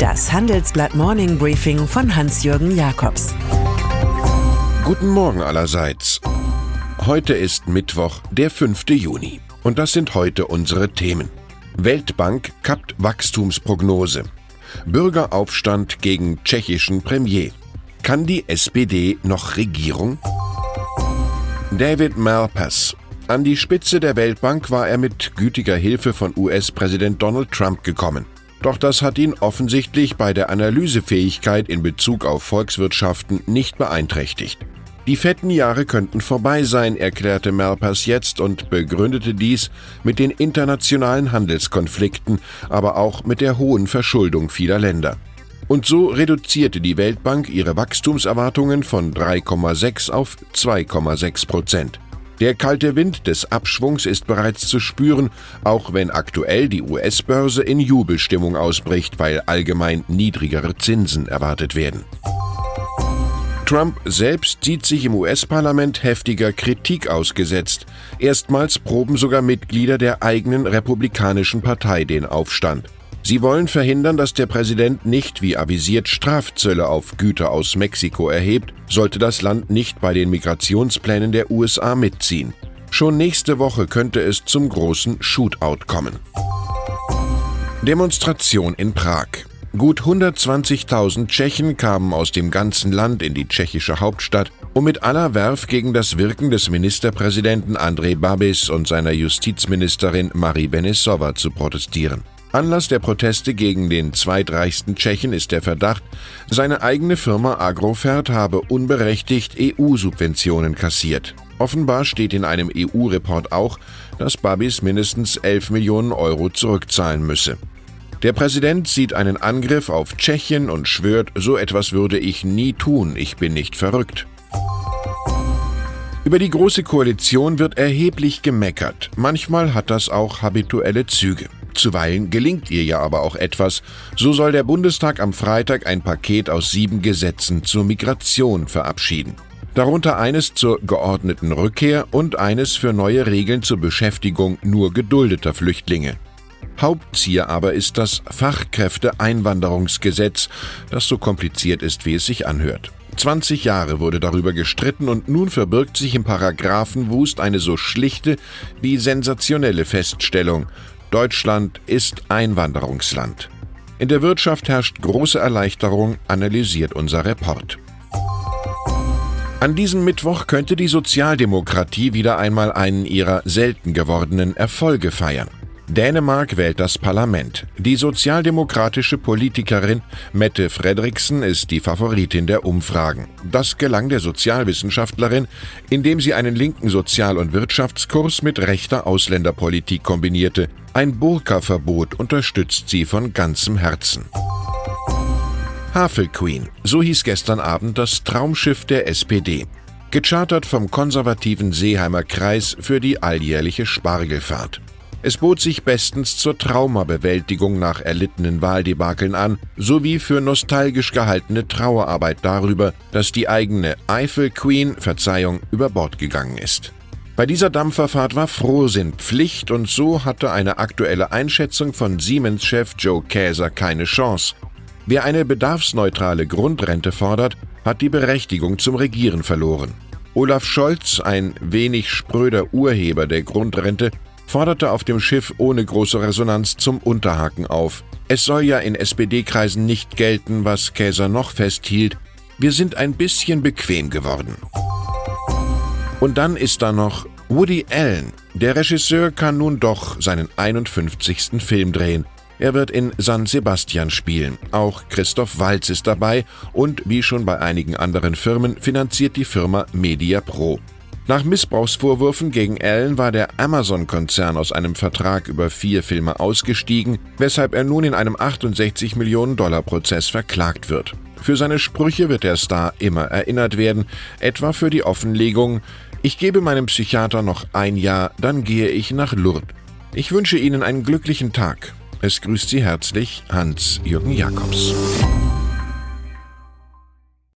Das Handelsblatt Morning Briefing von Hans-Jürgen Jakobs. Guten Morgen allerseits. Heute ist Mittwoch, der 5. Juni. Und das sind heute unsere Themen. Weltbank kappt Wachstumsprognose. Bürgeraufstand gegen tschechischen Premier. Kann die SPD noch Regierung? David Malpass. An die Spitze der Weltbank war er mit gütiger Hilfe von US-Präsident Donald Trump gekommen. Doch das hat ihn offensichtlich bei der Analysefähigkeit in Bezug auf Volkswirtschaften nicht beeinträchtigt. Die fetten Jahre könnten vorbei sein, erklärte Malpass jetzt und begründete dies mit den internationalen Handelskonflikten, aber auch mit der hohen Verschuldung vieler Länder. Und so reduzierte die Weltbank ihre Wachstumserwartungen von 3,6 auf 2,6 Prozent. Der kalte Wind des Abschwungs ist bereits zu spüren, auch wenn aktuell die US-Börse in Jubelstimmung ausbricht, weil allgemein niedrigere Zinsen erwartet werden. Trump selbst sieht sich im US-Parlament heftiger Kritik ausgesetzt. Erstmals proben sogar Mitglieder der eigenen Republikanischen Partei den Aufstand. Sie wollen verhindern, dass der Präsident nicht, wie avisiert, Strafzölle auf Güter aus Mexiko erhebt, sollte das Land nicht bei den Migrationsplänen der USA mitziehen. Schon nächste Woche könnte es zum großen Shootout kommen. Demonstration in Prag. Gut 120.000 Tschechen kamen aus dem ganzen Land in die tschechische Hauptstadt, um mit aller Werf gegen das Wirken des Ministerpräsidenten Andrej Babis und seiner Justizministerin Marie Benesova zu protestieren. Anlass der Proteste gegen den zweitreichsten Tschechen ist der Verdacht, seine eigene Firma Agrofert habe unberechtigt EU-Subventionen kassiert. Offenbar steht in einem EU-Report auch, dass Babis mindestens 11 Millionen Euro zurückzahlen müsse. Der Präsident sieht einen Angriff auf Tschechien und schwört, so etwas würde ich nie tun, ich bin nicht verrückt. Über die Große Koalition wird erheblich gemeckert. Manchmal hat das auch habituelle Züge. Zuweilen gelingt ihr ja aber auch etwas. So soll der Bundestag am Freitag ein Paket aus sieben Gesetzen zur Migration verabschieden. Darunter eines zur geordneten Rückkehr und eines für neue Regeln zur Beschäftigung nur geduldeter Flüchtlinge. Hauptziel aber ist das Fachkräfteeinwanderungsgesetz, das so kompliziert ist, wie es sich anhört. 20 Jahre wurde darüber gestritten und nun verbirgt sich im Paragraphenwust eine so schlichte wie sensationelle Feststellung. Deutschland ist Einwanderungsland. In der Wirtschaft herrscht große Erleichterung, analysiert unser Report. An diesem Mittwoch könnte die Sozialdemokratie wieder einmal einen ihrer selten gewordenen Erfolge feiern. Dänemark wählt das Parlament. Die sozialdemokratische Politikerin Mette Fredriksen ist die Favoritin der Umfragen. Das gelang der Sozialwissenschaftlerin, indem sie einen linken Sozial- und Wirtschaftskurs mit rechter Ausländerpolitik kombinierte. Ein Burka-Verbot unterstützt sie von ganzem Herzen. Havel Queen, so hieß gestern Abend das Traumschiff der SPD. Gechartert vom konservativen Seeheimer Kreis für die alljährliche Spargelfahrt. Es bot sich bestens zur Traumabewältigung nach erlittenen Wahldebakeln an, sowie für nostalgisch gehaltene Trauerarbeit darüber, dass die eigene Eiffel Queen, Verzeihung, über Bord gegangen ist. Bei dieser Dampferfahrt war Frohsinn Pflicht und so hatte eine aktuelle Einschätzung von Siemens-Chef Joe Käser keine Chance. Wer eine bedarfsneutrale Grundrente fordert, hat die Berechtigung zum Regieren verloren. Olaf Scholz, ein wenig spröder Urheber der Grundrente, forderte auf dem Schiff ohne große Resonanz zum Unterhaken auf. Es soll ja in SPD-Kreisen nicht gelten, was Käser noch festhielt. Wir sind ein bisschen bequem geworden. Und dann ist da noch Woody Allen. Der Regisseur kann nun doch seinen 51. Film drehen. Er wird in San Sebastian spielen. Auch Christoph Walz ist dabei und wie schon bei einigen anderen Firmen finanziert die Firma Media Pro. Nach Missbrauchsvorwürfen gegen Allen war der Amazon-Konzern aus einem Vertrag über vier Filme ausgestiegen, weshalb er nun in einem 68 Millionen Dollar Prozess verklagt wird. Für seine Sprüche wird der Star immer erinnert werden, etwa für die Offenlegung Ich gebe meinem Psychiater noch ein Jahr, dann gehe ich nach Lourdes. Ich wünsche Ihnen einen glücklichen Tag. Es grüßt Sie herzlich Hans-Jürgen Jakobs.